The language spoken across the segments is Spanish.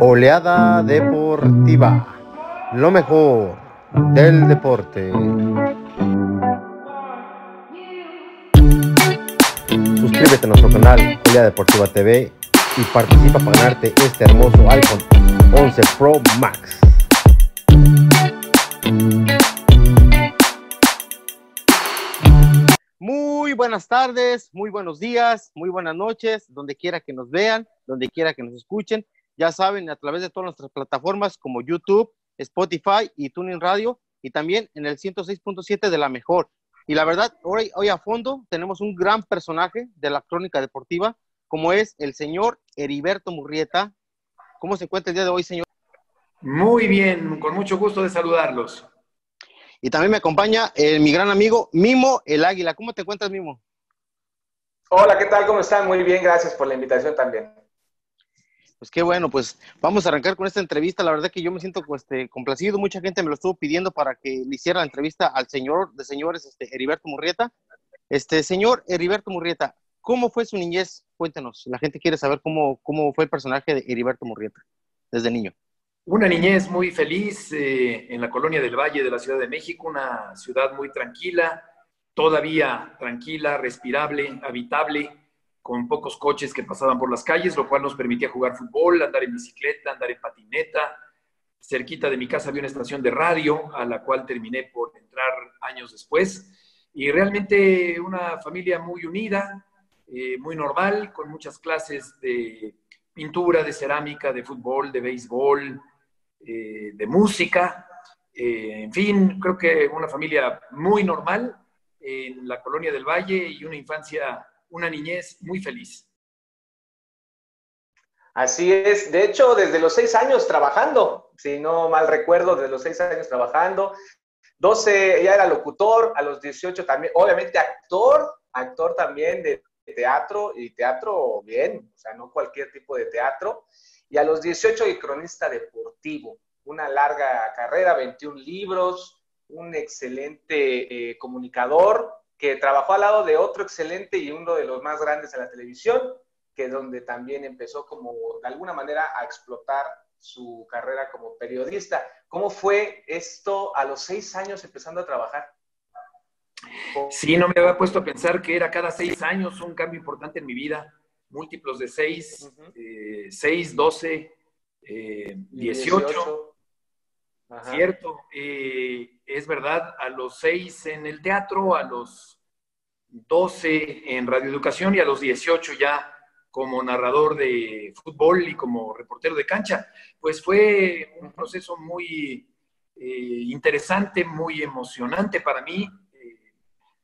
Oleada Deportiva, lo mejor del deporte. Suscríbete a nuestro canal Oleada Deportiva TV y participa para ganarte este hermoso iPhone 11 Pro Max. Muy buenas tardes, muy buenos días, muy buenas noches, donde quiera que nos vean, donde quiera que nos escuchen. Ya saben, a través de todas nuestras plataformas como YouTube, Spotify y Tuning Radio, y también en el 106.7 de la mejor. Y la verdad, hoy, hoy a fondo tenemos un gran personaje de la crónica deportiva, como es el señor Heriberto Murrieta. ¿Cómo se encuentra el día de hoy, señor? Muy bien, con mucho gusto de saludarlos. Y también me acompaña eh, mi gran amigo Mimo el Águila. ¿Cómo te encuentras, Mimo? Hola, ¿qué tal? ¿Cómo están? Muy bien, gracias por la invitación también. Pues qué bueno, pues vamos a arrancar con esta entrevista. La verdad que yo me siento este, complacido. Mucha gente me lo estuvo pidiendo para que le hiciera la entrevista al señor de señores, este, Heriberto Murrieta. Este, señor Heriberto Murrieta, ¿cómo fue su niñez? Cuéntanos. La gente quiere saber cómo, cómo fue el personaje de Heriberto Murrieta desde niño. Una niñez muy feliz eh, en la colonia del Valle de la Ciudad de México, una ciudad muy tranquila, todavía tranquila, respirable, habitable, con pocos coches que pasaban por las calles, lo cual nos permitía jugar fútbol, andar en bicicleta, andar en patineta. Cerquita de mi casa había una estación de radio, a la cual terminé por entrar años después. Y realmente una familia muy unida, eh, muy normal, con muchas clases de pintura, de cerámica, de fútbol, de béisbol, eh, de música, eh, en fin, creo que una familia muy normal en la colonia del Valle y una infancia, una niñez muy feliz. Así es, de hecho, desde los seis años trabajando, si no mal recuerdo, desde los seis años trabajando, 12 ya era locutor, a los 18 también, obviamente actor, actor también de teatro y teatro bien, o sea, no cualquier tipo de teatro y a los 18 y cronista deportivo. Una larga carrera, 21 libros, un excelente eh, comunicador que trabajó al lado de otro excelente y uno de los más grandes de la televisión, que es donde también empezó como de alguna manera a explotar su carrera como periodista. ¿Cómo fue esto a los seis años empezando a trabajar? Sí, no me había puesto a pensar que era cada seis años un cambio importante en mi vida múltiplos de 6, 6, 12, 18. ¿Cierto? Eh, es verdad, a los 6 en el teatro, a los 12 en radioeducación y a los 18 ya como narrador de fútbol y como reportero de cancha. Pues fue un proceso muy eh, interesante, muy emocionante para mí. Eh,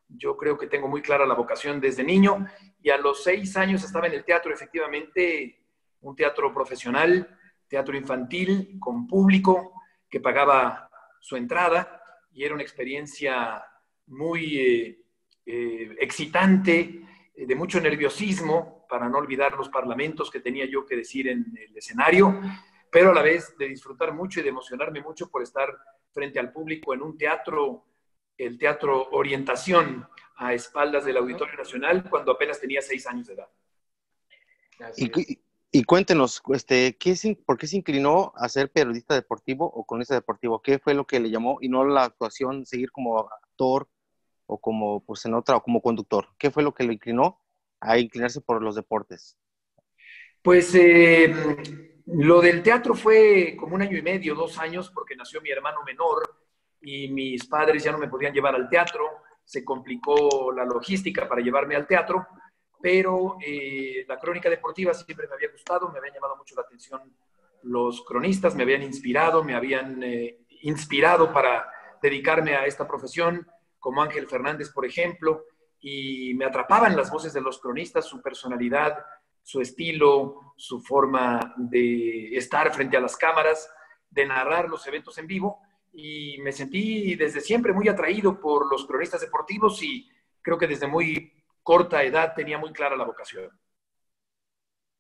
yo creo que tengo muy clara la vocación desde niño y a los seis años estaba en el teatro, efectivamente, un teatro profesional, teatro infantil, con público que pagaba su entrada y era una experiencia muy eh, eh, excitante, eh, de mucho nerviosismo, para no olvidar los parlamentos que tenía yo que decir en el escenario, pero a la vez de disfrutar mucho y de emocionarme mucho por estar frente al público en un teatro, el teatro Orientación, a espaldas del Auditorio Nacional cuando apenas tenía seis años de edad. Y, cuéntenos, este, ¿qué, ¿por qué se inclinó a ser periodista deportivo o cronista deportivo? ¿Qué fue lo que le llamó y no la actuación, seguir como actor o como, pues en otra, o como conductor? ¿Qué fue lo que le inclinó a inclinarse por los deportes? Pues eh, lo del teatro fue como un año y medio, dos años, porque nació mi hermano menor y mis padres ya no me podían llevar al teatro se complicó la logística para llevarme al teatro, pero eh, la crónica deportiva siempre me había gustado, me habían llamado mucho la atención los cronistas, me habían inspirado, me habían eh, inspirado para dedicarme a esta profesión, como Ángel Fernández, por ejemplo, y me atrapaban las voces de los cronistas, su personalidad, su estilo, su forma de estar frente a las cámaras, de narrar los eventos en vivo, y me sentí desde siempre muy atraído por los cronistas deportivos y creo que desde muy corta edad tenía muy clara la vocación.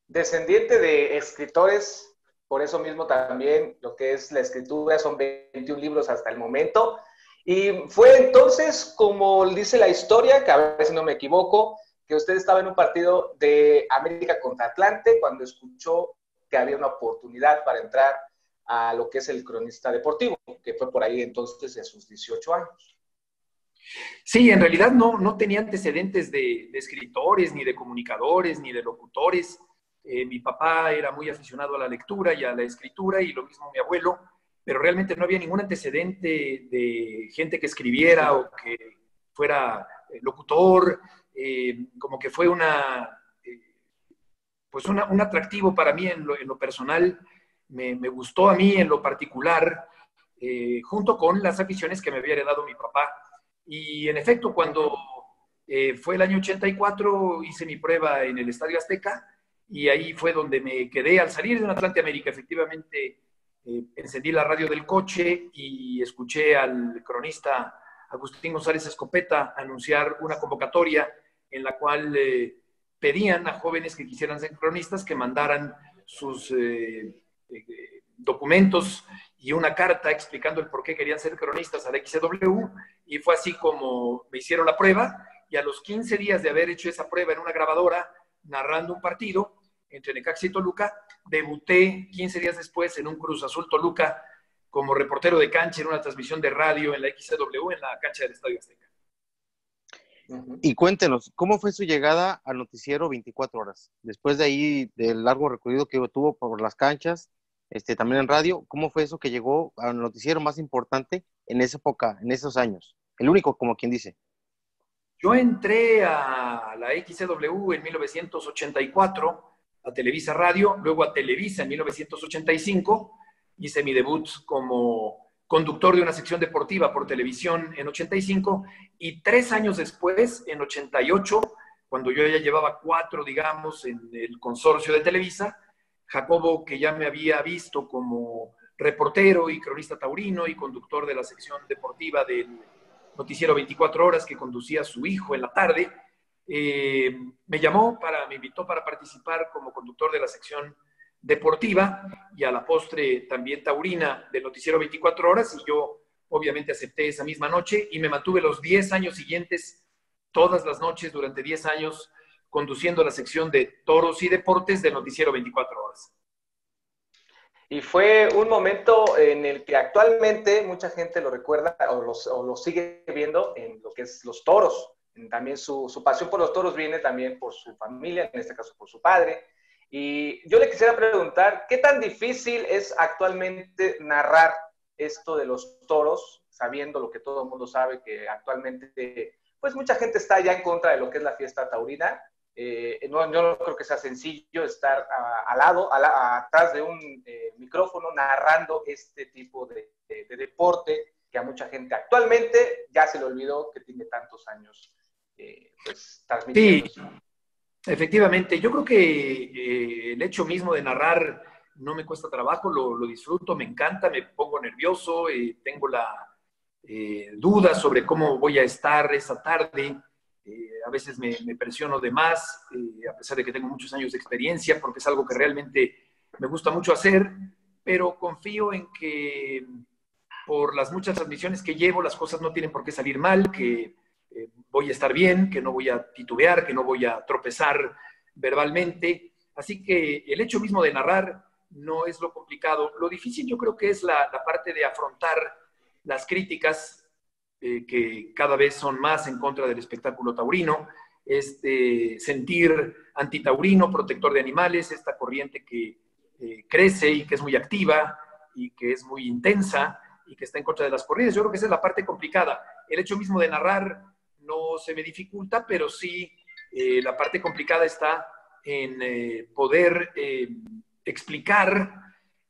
Descendiente de escritores, por eso mismo también lo que es la escritura son 21 libros hasta el momento. Y fue entonces, como dice la historia, que a ver si no me equivoco, que usted estaba en un partido de América contra Atlante cuando escuchó que había una oportunidad para entrar a lo que es el cronista deportivo, que fue por ahí entonces de sus 18 años. Sí, en realidad no, no tenía antecedentes de, escritores, ni de comunicadores, ni de locutores. Eh, mi papá era muy aficionado a la lectura y a la escritura, y lo mismo mi abuelo, pero realmente no había ningún antecedente de gente que escribiera o que fuera eh, locutor, eh, como que fue una, pues un atractivo para mí en lo, personal, me, gustó a mí en lo particular, junto con las aficiones que me había heredado mi papá y en efecto, cuando eh, fue el año 84, hice mi prueba en el Estadio Azteca y ahí fue donde me quedé. Al salir de un Atlante América, efectivamente, eh, encendí la radio del coche y escuché al cronista Agustín González Escopeta anunciar una convocatoria en la cual eh, pedían a jóvenes que quisieran ser cronistas que mandaran sus documentos y una carta explicando el por qué querían ser cronistas al XW y fue así como me hicieron la prueba y a los 15 días de haber hecho esa prueba en una grabadora narrando un partido entre Necaxa y Toluca, debuté 15 días después en un Cruz Azul Toluca como reportero de cancha en una transmisión de radio en la XW en la cancha del Estadio Azteca. Y cuéntenos, ¿cómo fue su llegada al noticiero 24 horas? Después de ahí, del largo recorrido que tuvo por las canchas, este, también en radio, ¿cómo fue eso que llegó al noticiero más importante en esa época, en esos años? El único, como quien dice. Yo entré a la XCW en 1984, a Televisa Radio, luego a Televisa en 1985, hice mi debut como conductor de una sección deportiva por televisión en 85 y tres años después, en 88, cuando yo ya llevaba cuatro, digamos, en el consorcio de Televisa, Jacobo, que ya me había visto como reportero y cronista taurino y conductor de la sección deportiva del noticiero 24 horas que conducía su hijo en la tarde, eh, me llamó para, me invitó para participar como conductor de la sección deportiva y a la postre también taurina del noticiero 24 horas y yo obviamente acepté esa misma noche y me mantuve los 10 años siguientes, todas las noches durante 10 años, conduciendo la sección de toros y deportes del noticiero 24 horas. Y fue un momento en el que actualmente mucha gente lo recuerda o, lo sigue viendo en lo que es los toros. También su, su, pasión por los toros viene también por su familia, en este caso por su padre. Y yo le quisiera preguntar, ¿qué tan difícil es actualmente narrar esto de los toros, sabiendo lo que todo el mundo sabe, que actualmente, pues mucha gente está ya en contra de lo que es la fiesta taurina? Eh, no, yo no creo que sea sencillo estar al lado, atrás de un eh, micrófono narrando este tipo de, deporte que a mucha gente actualmente ya se le olvidó que tiene tantos años eh, pues, transmitiendo. Sí, efectivamente. Yo creo que el hecho mismo de narrar no me cuesta trabajo, lo, lo disfruto, me encanta, me pongo nervioso, tengo la duda sobre cómo voy a estar esa tarde. Eh, a veces me, presiono de más, eh, a pesar de que tengo muchos años de experiencia, porque es algo que realmente me gusta mucho hacer, pero confío en que por las muchas transmisiones que llevo, las cosas no tienen por qué salir mal, que eh, voy a estar bien, que no voy a titubear, que no voy a tropezar verbalmente. Así que el hecho mismo de narrar no es lo complicado. Lo difícil yo creo que es la parte de afrontar las críticas eh, que cada vez son más en contra del espectáculo taurino, este sentir antitaurino, protector de animales, esta corriente que eh, crece y que es muy activa y que es muy intensa y que está en contra de las corridas. Yo creo que esa es la parte complicada. El hecho mismo de narrar no se me dificulta, pero sí eh, la parte complicada está en poder explicar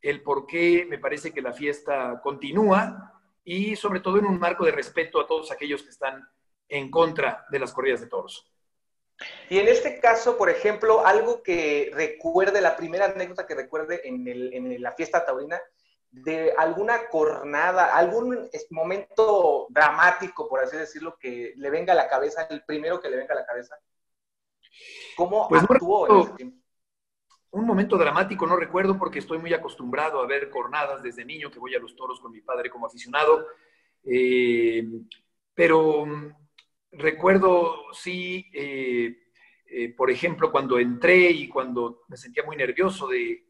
el por qué me parece que la fiesta continúa y sobre todo en un marco de respeto a todos aquellos que están en contra de las corridas de toros. Y en este caso, por ejemplo, algo que recuerde, la primera anécdota que recuerde en, el, en la fiesta taurina, de alguna cornada, algún momento dramático, por así decirlo, que le venga a la cabeza, el primero que le venga a la cabeza. ¿Cómo pues actuó en ese tiempo? Un momento dramático, no recuerdo porque estoy muy acostumbrado a ver cornadas desde niño, que voy a los toros con mi padre como aficionado, eh, pero mm, recuerdo sí, eh, eh, por ejemplo, cuando entré y cuando me sentía muy nervioso de,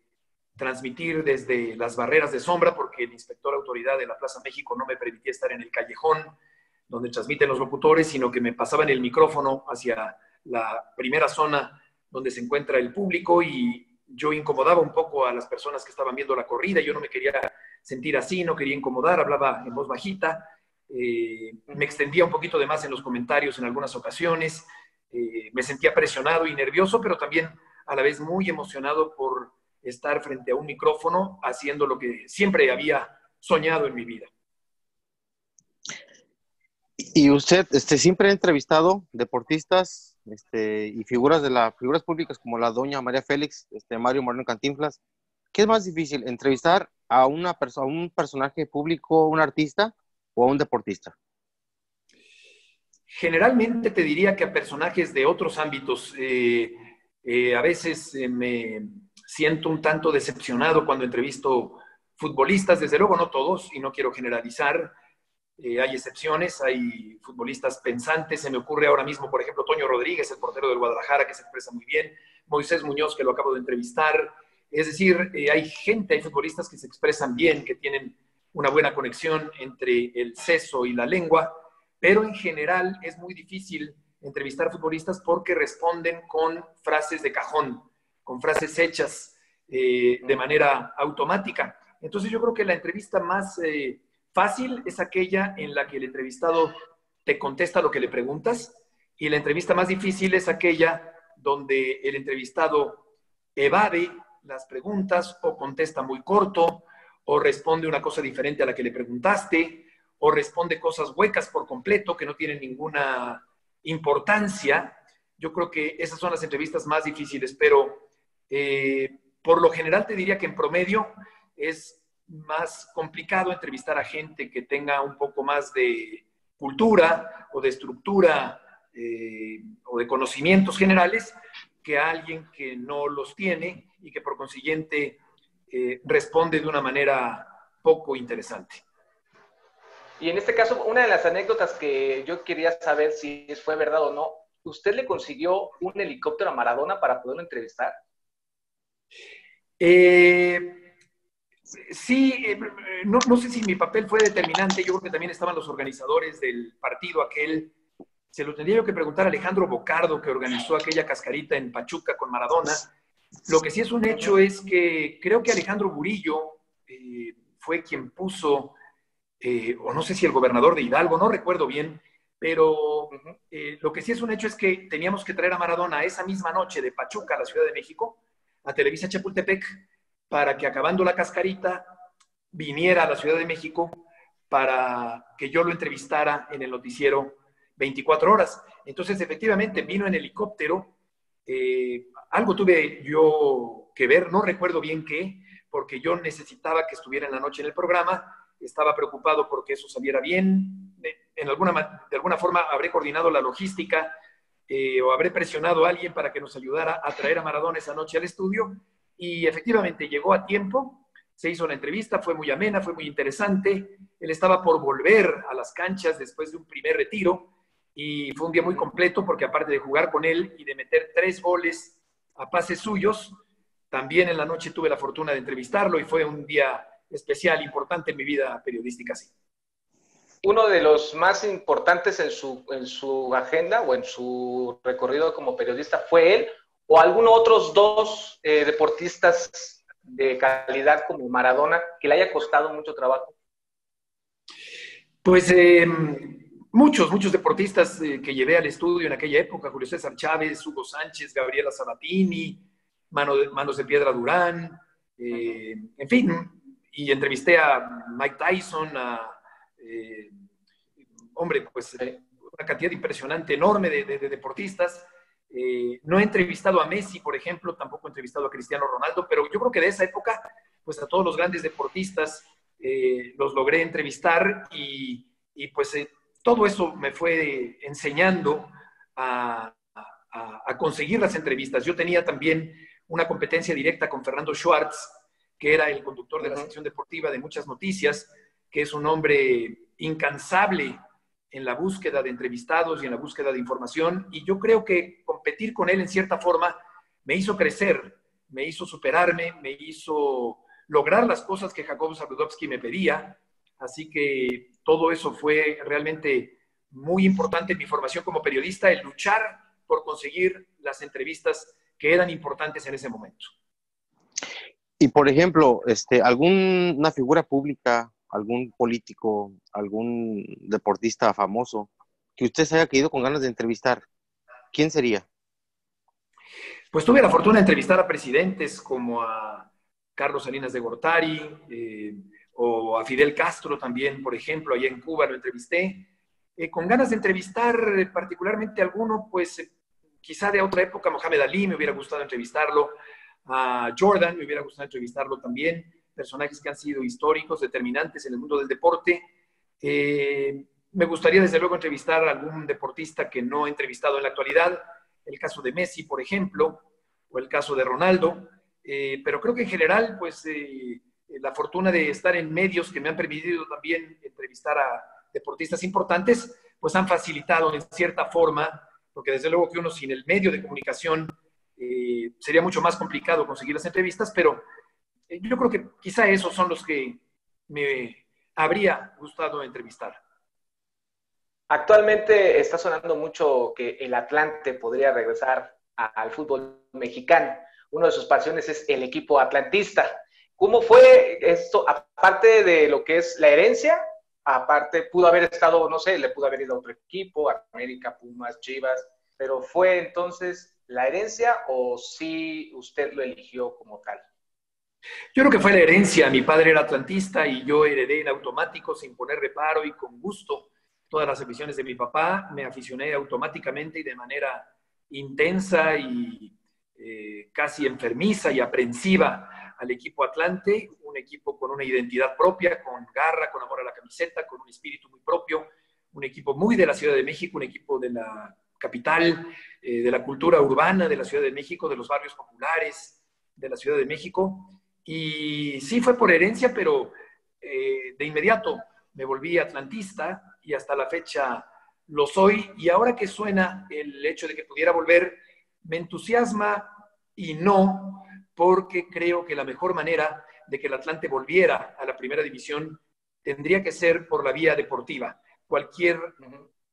transmitir desde las barreras de sombra porque el inspector autoridad de la Plaza México no me permitía estar en el callejón donde transmiten los locutores, sino que me pasaban el micrófono hacia la primera zona donde se encuentra el público y yo incomodaba un poco a las personas que estaban viendo la corrida, yo no me quería sentir así, no quería incomodar, hablaba en voz bajita, eh, me extendía un poquito de más en los comentarios en algunas ocasiones, eh, me sentía presionado y nervioso, pero también a la vez muy emocionado por estar frente a un micrófono haciendo lo que siempre había soñado en mi vida. Y usted este, siempre ha entrevistado deportistas este, y figuras de las figuras públicas como la doña María Félix, este, Mario Moreno Cantinflas. ¿Qué es más difícil, entrevistar a, una persona, un personaje público, un artista o a un deportista? Generalmente te diría que a personajes de otros ámbitos. Eh, eh, a veces eh, me siento un tanto decepcionado cuando entrevisto futbolistas, desde luego no todos, y no quiero generalizar. Hay excepciones, hay futbolistas pensantes. Se me ocurre ahora mismo, por ejemplo, Toño Rodríguez, el portero del Guadalajara, que se expresa muy bien. Moisés Muñoz, que lo acabo de entrevistar. Es decir, hay gente, hay futbolistas que se expresan bien, que tienen una buena conexión entre el seso y la lengua pero en general es muy difícil entrevistar futbolistas porque responden con frases de cajón, con frases hechas eh, de manera automática. Entonces yo creo que la entrevista más eh, fácil es aquella en la que el entrevistado te contesta lo que le preguntas y la entrevista más difícil es aquella donde el entrevistado evade las preguntas o contesta muy corto o responde una cosa diferente a la que le preguntaste o responde cosas huecas por completo que no tienen ninguna importancia. Yo creo que esas son las entrevistas más difíciles, pero eh, por lo general te diría que en promedio es más complicado entrevistar a gente que tenga un poco más de cultura o de estructura eh, o de conocimientos generales que a alguien que no los tiene y que por consiguiente eh, responde de una manera poco interesante. Y en este caso, una de las anécdotas que yo quería saber si fue verdad o no, ¿usted le consiguió un helicóptero a Maradona para poderlo entrevistar? Eh, sí, eh, no, no, sé si mi papel fue determinante, yo creo que también estaban los organizadores del partido aquel. Se lo tendría yo que preguntar a Alejandro Bocardo, que organizó aquella cascarita en Pachuca con Maradona. Lo que sí es un hecho es que creo que Alejandro Burillo eh, fue quien puso eh, o no sé si el gobernador de Hidalgo, no recuerdo bien, pero eh, lo que sí es un hecho es que teníamos que traer a Maradona esa misma noche de Pachuca a la Ciudad de México, a Televisa Chapultepec, para que acabando la cascarita viniera a la Ciudad de México para que yo lo entrevistara en el noticiero 24 horas. Entonces, efectivamente, vino en helicóptero. Eh, algo tuve yo que ver, no recuerdo bien qué, porque yo necesitaba que estuviera en la noche en el programa estaba preocupado porque eso saliera bien. En alguna, de alguna forma habré coordinado la logística eh, o habré presionado a alguien para que nos ayudara a traer a Maradona esa noche al estudio. Y efectivamente llegó a tiempo, se hizo la entrevista, fue muy amena, fue muy interesante. Él estaba por volver a las canchas después de un primer retiro y fue un día muy completo porque aparte de jugar con él y de meter tres goles a pases suyos, también en la noche tuve la fortuna de entrevistarlo y fue un día especial, importante en mi vida periodística, sí. Uno de los más importantes en su, en su agenda o en su recorrido como periodista fue él o algunos otros dos eh, deportistas de calidad como Maradona que le haya costado mucho trabajo. Pues eh, muchos, muchos deportistas eh, que llevé al estudio en aquella época, Julio César Chávez, Hugo Sánchez, Gabriela Sabatini, Manos de Piedra Durán, en fin, y entrevisté a Mike Tyson, a, eh, hombre, pues una cantidad impresionante, enorme de, deportistas. Eh, no he entrevistado a Messi, por ejemplo, tampoco he entrevistado a Cristiano Ronaldo, pero yo creo que de esa época, pues a todos los grandes deportistas eh, los logré entrevistar y, y pues todo eso me fue enseñando a, a, a, conseguir las entrevistas. Yo tenía también una competencia directa con Fernando Schwartz, que era el conductor de la sección deportiva de muchas noticias, que es un hombre incansable en la búsqueda de entrevistados y en la búsqueda de información. Y yo creo que competir con él en cierta forma me hizo crecer, me hizo superarme, me hizo lograr las cosas que Jacob Zabludowski me pedía. Así que todo eso fue realmente muy importante en mi formación como periodista, el luchar por conseguir las entrevistas que eran importantes en ese momento. Y por ejemplo, este, alguna figura pública, algún político, algún deportista famoso que usted se haya quedado con ganas de entrevistar, ¿quién sería? Pues tuve la fortuna de entrevistar a presidentes como a Carlos Salinas de Gortari eh, o a Fidel Castro también, por ejemplo, allá en Cuba lo entrevisté. Eh, con ganas de entrevistar particularmente a alguno, pues eh, quizá de otra época, Mohamed Ali, me hubiera gustado entrevistarlo, a Jordan, me hubiera gustado entrevistarlo también, personajes que han sido históricos, determinantes en el mundo del deporte. me gustaría desde luego entrevistar a algún deportista que no he entrevistado en la actualidad, el caso de Messi, por ejemplo, o el caso de Ronaldo, eh, pero creo que en general, pues eh, la fortuna de estar en medios que me han permitido también entrevistar a deportistas importantes, pues han facilitado en cierta forma, porque desde luego que uno sin el medio de comunicación eh, sería mucho más complicado conseguir las entrevistas, pero yo creo que quizá esos son los que me habría gustado entrevistar. Actualmente está sonando mucho que el Atlante podría regresar al fútbol mexicano. Una de sus pasiones es el equipo atlantista. ¿Cómo fue esto? Aparte de lo que es la herencia, aparte pudo haber estado, no sé, le pudo haber ido a otro equipo, América, Pumas, Chivas, pero ¿fue entonces la herencia o sí usted lo eligió como tal? Yo creo que fue la herencia. Mi padre era atlantista y yo heredé en automático, sin poner reparo y con gusto todas las aficiones de mi papá, me aficioné automáticamente y de manera intensa y eh, casi enfermiza y aprensiva al equipo Atlante, un equipo con una identidad propia, con garra, con amor a la camiseta, con un espíritu muy propio, un equipo muy de la Ciudad de México, un equipo de la capital, eh, de la cultura urbana de la Ciudad de México, de los barrios populares de la Ciudad de México. Y sí fue por herencia, pero eh, de inmediato me volví atlantista y hasta la fecha lo soy. Y ahora que suena el hecho de que pudiera volver, me entusiasma y no, porque creo que la mejor manera de que el Atlante volviera a la primera división tendría que ser por la vía deportiva. Cualquier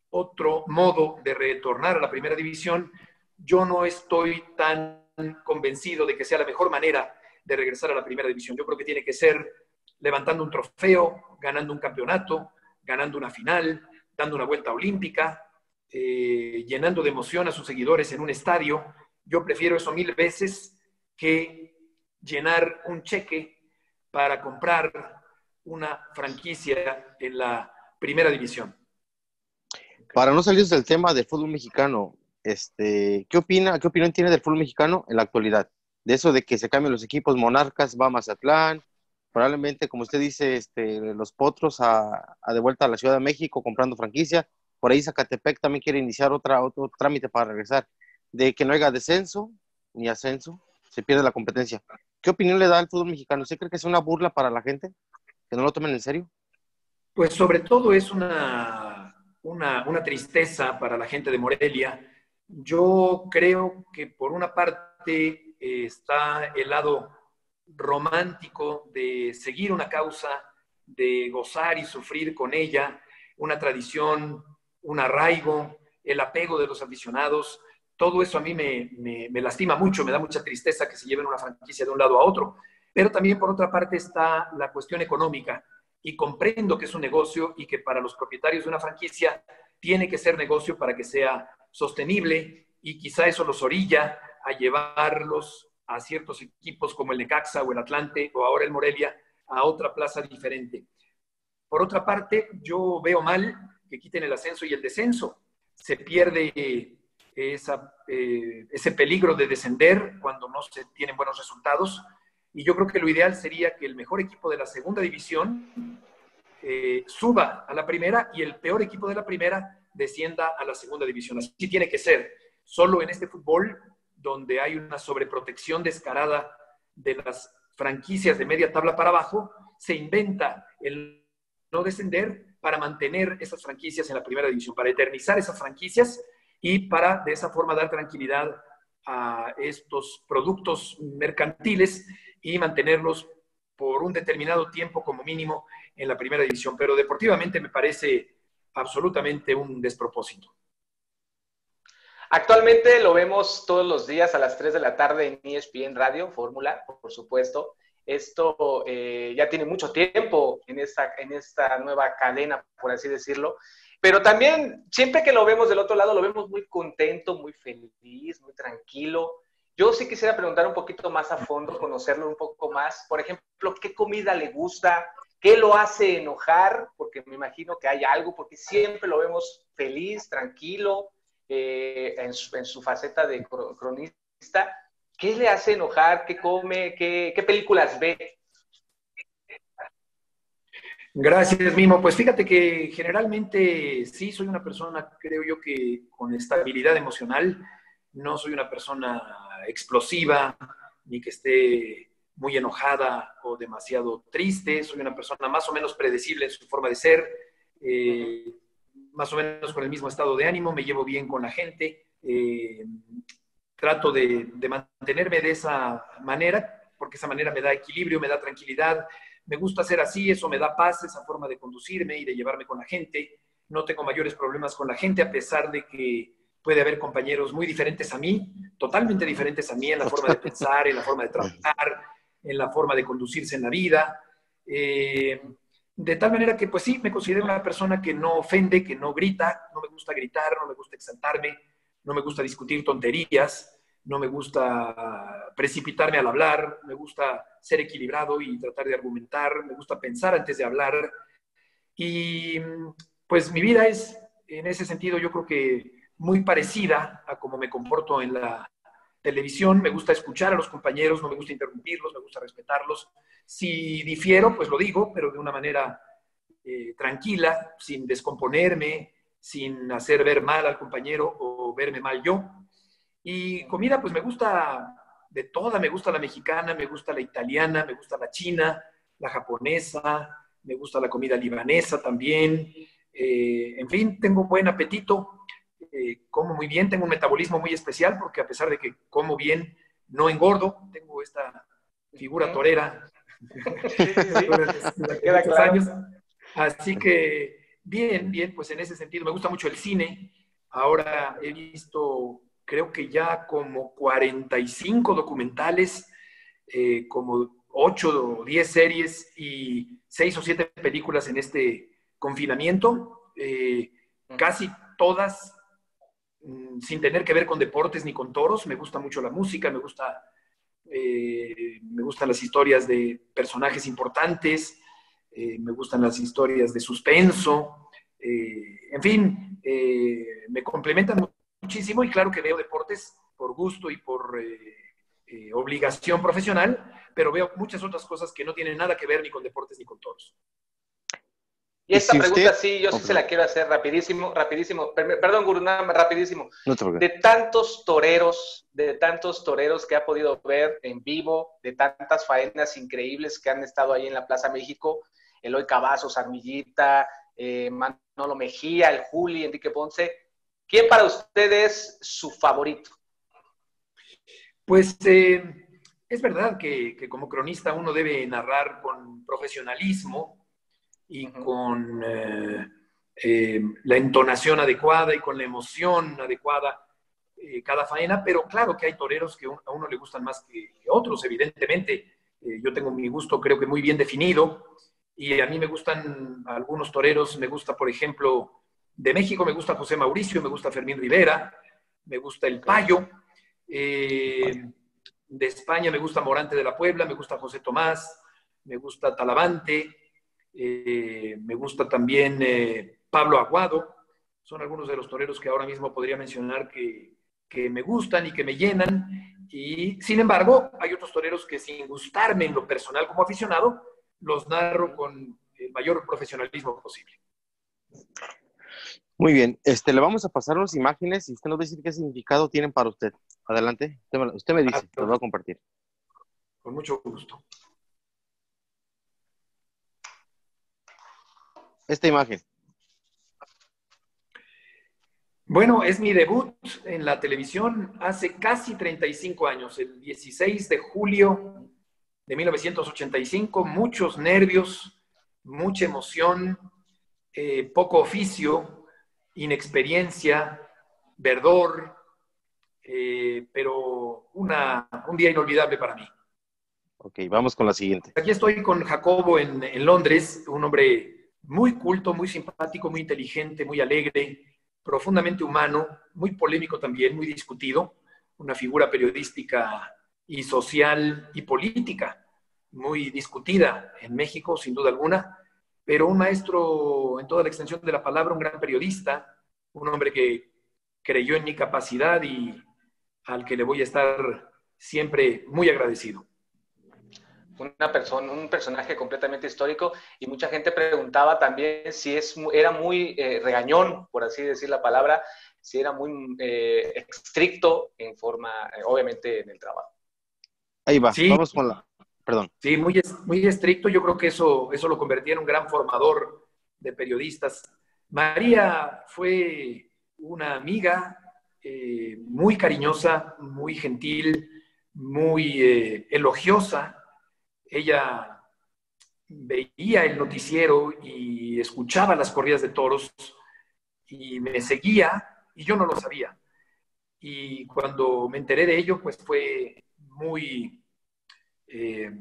otro modo de retornar a la primera división, yo no estoy tan convencido de que sea la mejor manera de regresar a la primera división. Yo creo que tiene que ser levantando un trofeo, ganando un campeonato, ganando una final, dando una vuelta olímpica, eh, llenando de emoción a sus seguidores en un estadio. Yo prefiero eso mil veces que llenar un cheque para comprar una franquicia en la primera división. Para no salir del tema del fútbol mexicano, este, ¿qué opina, qué opinión tiene del fútbol mexicano en la actualidad? De eso de que se cambien los equipos, Monarcas va a Mazatlán, probablemente, como usted dice, este, los potros a, de vuelta a la Ciudad de México comprando franquicia. Por ahí Zacatepec también quiere iniciar otra, otro trámite para regresar. De que no haya descenso ni ascenso, se pierde la competencia. ¿Qué opinión le da al fútbol mexicano? ¿Usted cree que es una burla para la gente? ¿Que no lo tomen en serio? Pues sobre todo es una, una, una tristeza para la gente de Morelia. Yo creo que por una parte está el lado romántico de seguir una causa, de gozar y sufrir con ella, una tradición, un arraigo, el apego de los aficionados. Todo eso a mí me, me, lastima mucho, me da mucha tristeza que se lleven una franquicia de un lado a otro. Pero también por otra parte está la cuestión económica y comprendo que es un negocio y que para los propietarios de una franquicia tiene que ser negocio para que sea sostenible y quizá eso los orilla a llevarlos a ciertos equipos como el Necaxa o el Atlante o ahora el Morelia a otra plaza diferente. Por otra parte, yo veo mal que quiten el ascenso y el descenso. Se pierde esa, eh, ese peligro de descender cuando no se tienen buenos resultados. Y yo creo que lo ideal sería que el mejor equipo de la segunda división eh, suba a la primera y el peor equipo de la primera descienda a la segunda división. Así tiene que ser. Solo en este fútbol donde hay una sobreprotección descarada de las franquicias de media tabla para abajo, se inventa el no descender para mantener esas franquicias en la primera división, para eternizar esas franquicias y para de esa forma dar tranquilidad a estos productos mercantiles y mantenerlos por un determinado tiempo como mínimo en la primera división. Pero deportivamente me parece absolutamente un despropósito. Actualmente lo vemos todos los días a las 3 de la tarde en ESPN Radio, Fórmula, por supuesto. Esto eh, ya tiene mucho tiempo en esta, en esta nueva cadena, por así decirlo. Pero también, siempre que lo vemos del otro lado, lo vemos muy contento, muy feliz, muy tranquilo. Yo sí quisiera preguntar un poquito más a fondo, conocerlo un poco más. Por ejemplo, ¿qué comida le gusta? ¿Qué lo hace enojar? Porque me imagino que hay algo, porque siempre lo vemos feliz, tranquilo, eh, en, su, faceta de cronista. ¿Qué le hace enojar? ¿Qué come? ¿Qué, qué películas ve? Gracias, Mimo. Pues fíjate que generalmente sí soy una persona, creo yo que con estabilidad emocional, no soy una persona explosiva, ni que esté muy enojada o demasiado triste, soy una persona más o menos predecible en su forma de ser, eh, más o menos con el mismo estado de ánimo, me llevo bien con la gente, eh, trato de, mantenerme de esa manera, porque esa manera me da equilibrio, me da tranquilidad, me gusta ser así, eso me da paz, esa forma de conducirme y de llevarme con la gente, no tengo mayores problemas con la gente, a pesar de que puede haber compañeros muy diferentes a mí, totalmente diferentes a mí en la forma de pensar, en la forma de trabajar, en la forma de conducirse en la vida. Eh, de tal manera que, pues sí, me considero una persona que no ofende, que no grita, no me gusta gritar, no me gusta exaltarme, no me gusta discutir tonterías, no me gusta precipitarme al hablar, me gusta ser equilibrado y tratar de argumentar, me gusta pensar antes de hablar. Y pues mi vida es, en ese sentido, yo creo que muy parecida a cómo me comporto en la televisión. Me gusta escuchar a los compañeros, no me gusta interrumpirlos, me gusta respetarlos. Si difiero, pues lo digo, pero de una manera eh, tranquila, sin descomponerme, sin hacer ver mal al compañero o verme mal yo. Y comida, pues me gusta de toda, me gusta la mexicana, me gusta la italiana, me gusta la china, la japonesa, me gusta la comida libanesa también. Eh, en fin, tengo buen apetito, eh, como muy bien, tengo un metabolismo muy especial porque a pesar de que como bien, no engordo, tengo esta figura torera años. Así que, bien, bien, pues en ese sentido, me gusta mucho el cine. Ahora he visto, creo que ya como 45 documentales, eh, como 8 o 10 series y 6 o 7 películas en este confinamiento. Eh, casi todas sin tener que ver con deportes ni con toros. Me gusta mucho la música, me gusta eh, me gustan las historias de personajes importantes, eh, me gustan las historias de suspenso, eh, en fin, me complementan muchísimo y claro que veo deportes por gusto y por obligación profesional, pero veo muchas otras cosas que no tienen nada que ver ni con deportes ni con toros. Y esta pregunta sí, yo sí se la quiero hacer rapidísimo, rapidísimo. Perdón, Gurunam, rapidísimo. de tantos toreros, de tantos toreros que ha podido ver en vivo, de tantas faenas increíbles que han estado ahí en la Plaza México, Eloy Cavazos, Armillita, eh, Manolo Mejía, el Juli, Enrique Ponce, ¿quién para ustedes es su favorito? Pues eh, es verdad que, que como cronista uno debe narrar con profesionalismo, y con eh, eh, la entonación adecuada y con la emoción adecuada eh, cada faena, pero claro que hay toreros que a uno le gustan más que, otros, evidentemente. yo tengo mi gusto creo que muy bien definido. Y a mí me gustan algunos toreros, me gusta por ejemplo de México, me gusta José Mauricio, me gusta Fermín Rivera, me gusta El Payo. de España me gusta Morante de la Puebla, me gusta José Tomás, me gusta Talavante, eh, me gusta también eh, Pablo Aguado, son algunos de los toreros que ahora mismo podría mencionar que, que, me gustan y que me llenan. Y sin embargo, hay otros toreros que sin gustarme en lo personal como aficionado, los narro con el mayor profesionalismo posible. Muy bien, este, le vamos a pasar unas imágenes y usted nos va a decir qué significado tienen para usted. Adelante, usted me, dice, lo voy a compartir. Con mucho gusto. Esta imagen? Bueno, es mi debut en la televisión hace casi 35 años, el 16 de julio de 1985, muchos nervios, mucha emoción, eh, poco oficio, inexperiencia, verdor, eh, pero una, un día inolvidable para mí. Ok, vamos con la siguiente. Aquí estoy con Jacobo en, en Londres, un hombre muy culto, muy simpático, muy inteligente, muy alegre, profundamente humano, muy polémico también, muy discutido, una figura periodística y social y política muy discutida en México, sin duda alguna, pero un maestro en toda la extensión de la palabra, un gran periodista, un hombre que creyó en mi capacidad y al que le voy a estar siempre muy agradecido una persona, un personaje completamente histórico y mucha gente preguntaba también si es, era muy eh, regañón, por así decir la palabra, si era muy eh, estricto en forma, eh, obviamente, en el trabajo. Ahí va, vamos con la, perdón. Sí, muy, muy estricto, yo creo que eso, eso lo convertía en un gran formador de periodistas. María fue una amiga muy cariñosa, muy gentil, muy elogiosa, ella veía el noticiero y escuchaba las corridas de toros y me seguía y yo no lo sabía. Y cuando me enteré de ello, pues fue muy, eh,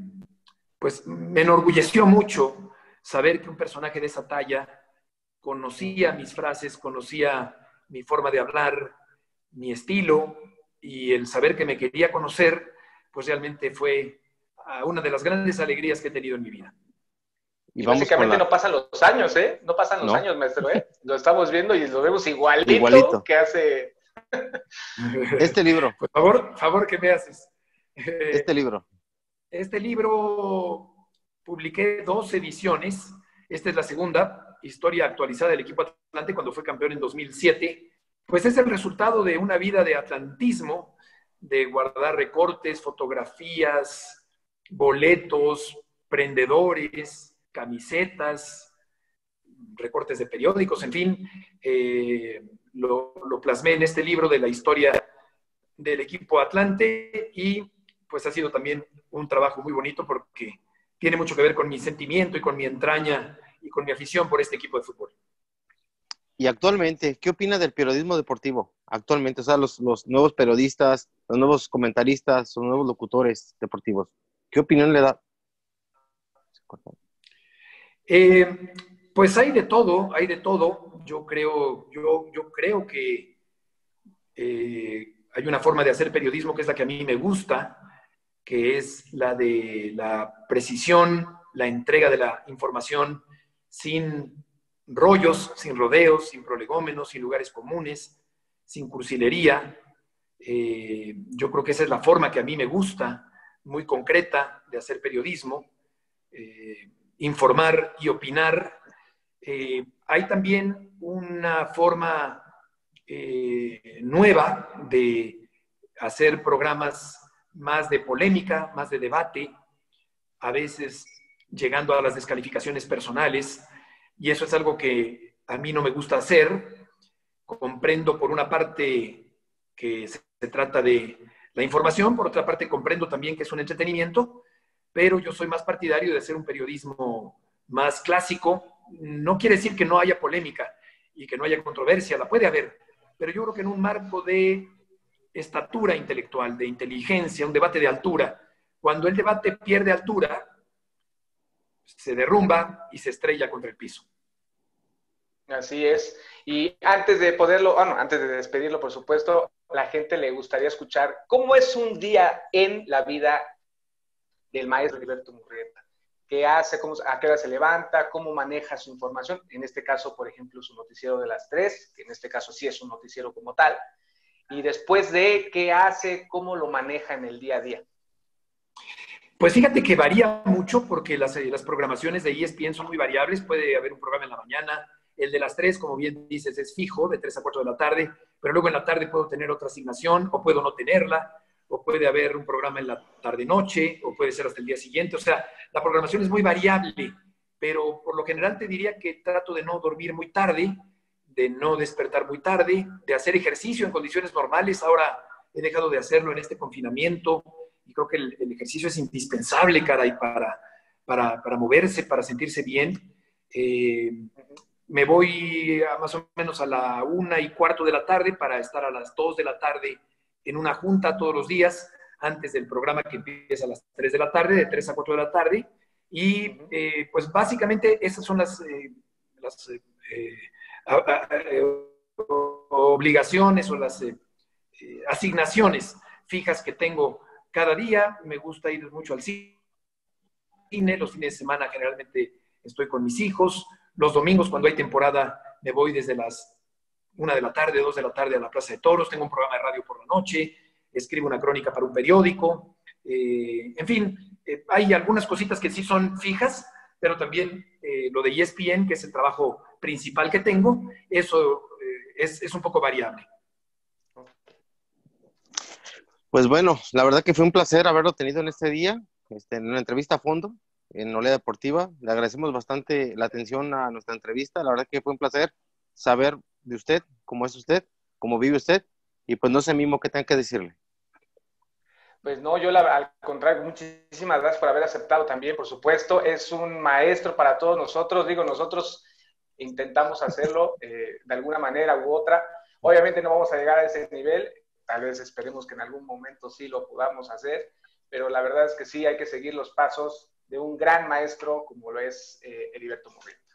pues me enorgulleció mucho saber que un personaje de esa talla conocía mis frases, conocía mi forma de hablar, mi estilo, y el saber que me quería conocer, pues realmente fue una de las grandes alegrías que he tenido en mi vida. Y básicamente no pasan los años, ¿eh? No pasan los años, maestro, ¿eh? Lo estamos viendo y lo vemos igualito, igualito. que hace... este libro. Por favor, favor que me haces. Este libro. Este libro publiqué dos ediciones. Esta es la segunda, historia actualizada del equipo Atlante cuando fue campeón en 2007. Pues es el resultado de una vida de atlantismo, de guardar recortes, fotografías, boletos, prendedores, camisetas, recortes de periódicos, en fin, eh, lo, plasmé en este libro de la historia del equipo Atlante y pues ha sido también un trabajo muy bonito porque tiene mucho que ver con mi sentimiento y con mi entraña y con mi afición por este equipo de fútbol. Y actualmente, ¿qué opina del periodismo deportivo? Actualmente, o sea, los, los nuevos periodistas, los nuevos comentaristas, los nuevos locutores deportivos. ¿Qué opinión le da? Eh, pues hay de todo, hay de todo. Yo creo, yo, creo que eh, hay una forma de hacer periodismo que es la que a mí me gusta, que es la de la precisión, la entrega de la información sin rollos, sin rodeos, sin prolegómenos, sin lugares comunes, sin cursilería. Eh, yo creo que esa es la forma que a mí me gusta muy concreta de hacer periodismo, eh, informar y opinar. Eh, hay también una forma eh, nueva de hacer programas más de polémica, más de debate, a veces llegando a las descalificaciones personales, y eso es algo que a mí no me gusta hacer. Comprendo por una parte que se trata de la información. Por otra parte, comprendo también que es un entretenimiento, pero yo soy más partidario de hacer un periodismo más clásico. No quiere decir que no haya polémica y que no haya controversia, la puede haber, pero yo creo que en un marco de estatura intelectual, de inteligencia, un debate de altura, cuando el debate pierde altura, se derrumba y se estrella contra el piso. Así es. Y antes de poderlo, bueno, antes de despedirlo, por supuesto, la gente le gustaría escuchar cómo es un día en la vida del maestro Heriberto Murrieta. ¿Qué hace? Cómo, ¿A qué hora se levanta? ¿Cómo maneja su información? En este caso, por ejemplo, su noticiero de las tres, que en este caso sí es un noticiero como tal. Y después de qué hace, cómo lo maneja en el día a día. Pues fíjate que varía mucho porque las, las programaciones de ESPN son muy variables. Puede haber un programa en la mañana, el de las tres, como bien dices, es fijo, de 3 a 4 de la tarde, pero luego en la tarde puedo tener otra asignación o puedo no tenerla, o puede haber un programa en la tarde-noche, o puede ser hasta el día siguiente. O sea, la programación es muy variable, pero por lo general te diría que trato de no dormir muy tarde, de no despertar muy tarde, de hacer ejercicio en condiciones normales. Ahora he dejado de hacerlo en este confinamiento y creo que el, ejercicio es indispensable, para, para, para moverse, para sentirse bien. Eh, me voy a más o menos a la una y cuarto de la tarde para estar a las dos de la tarde en una junta todos los días antes del programa que empieza a las tres de la tarde, de tres a cuatro de la tarde. Y eh, pues básicamente esas son las, eh, las obligaciones o las asignaciones fijas que tengo cada día. Me gusta ir mucho al cine. Los fines de semana generalmente estoy con mis hijos. Los domingos, cuando hay temporada, me voy desde las una de la tarde, dos de la tarde a la Plaza de Toros. Tengo un programa de radio por la noche. Escribo una crónica para un periódico. Eh, en fin, eh, hay algunas cositas que sí son fijas, pero también eh, lo de ESPN, que es el trabajo principal que tengo, eso es, es un poco variable. Pues bueno, la verdad que fue un placer haberlo tenido en este día, este, en una entrevista a fondo en Olea Deportiva. Le agradecemos bastante la atención a nuestra entrevista. La verdad que fue un placer saber de usted, cómo es usted, cómo vive usted, y pues no sé mismo qué tengo que decirle. Pues no, yo al contrario, muchísimas gracias por haber aceptado también, por supuesto. Es un maestro para todos nosotros. Digo, nosotros intentamos hacerlo eh, de alguna manera u otra. Obviamente no vamos a llegar a ese nivel, Tal vez esperemos que en algún momento sí lo podamos hacer, pero la verdad es que sí hay que seguir los pasos de un gran maestro como lo es eh, Heriberto Murrieta.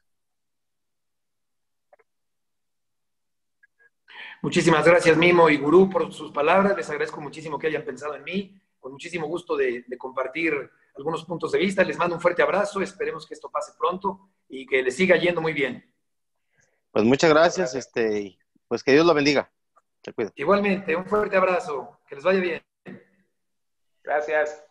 Muchísimas gracias, Mimo y Gurú, por sus palabras. Les agradezco muchísimo que hayan pensado en mí. Con muchísimo gusto de, compartir algunos puntos de vista. Les mando un fuerte abrazo. Esperemos que esto pase pronto y que les siga yendo muy bien. Pues muchas gracias. Este, pues que Dios lo bendiga. Igualmente, un fuerte abrazo. Que les vaya bien. Gracias.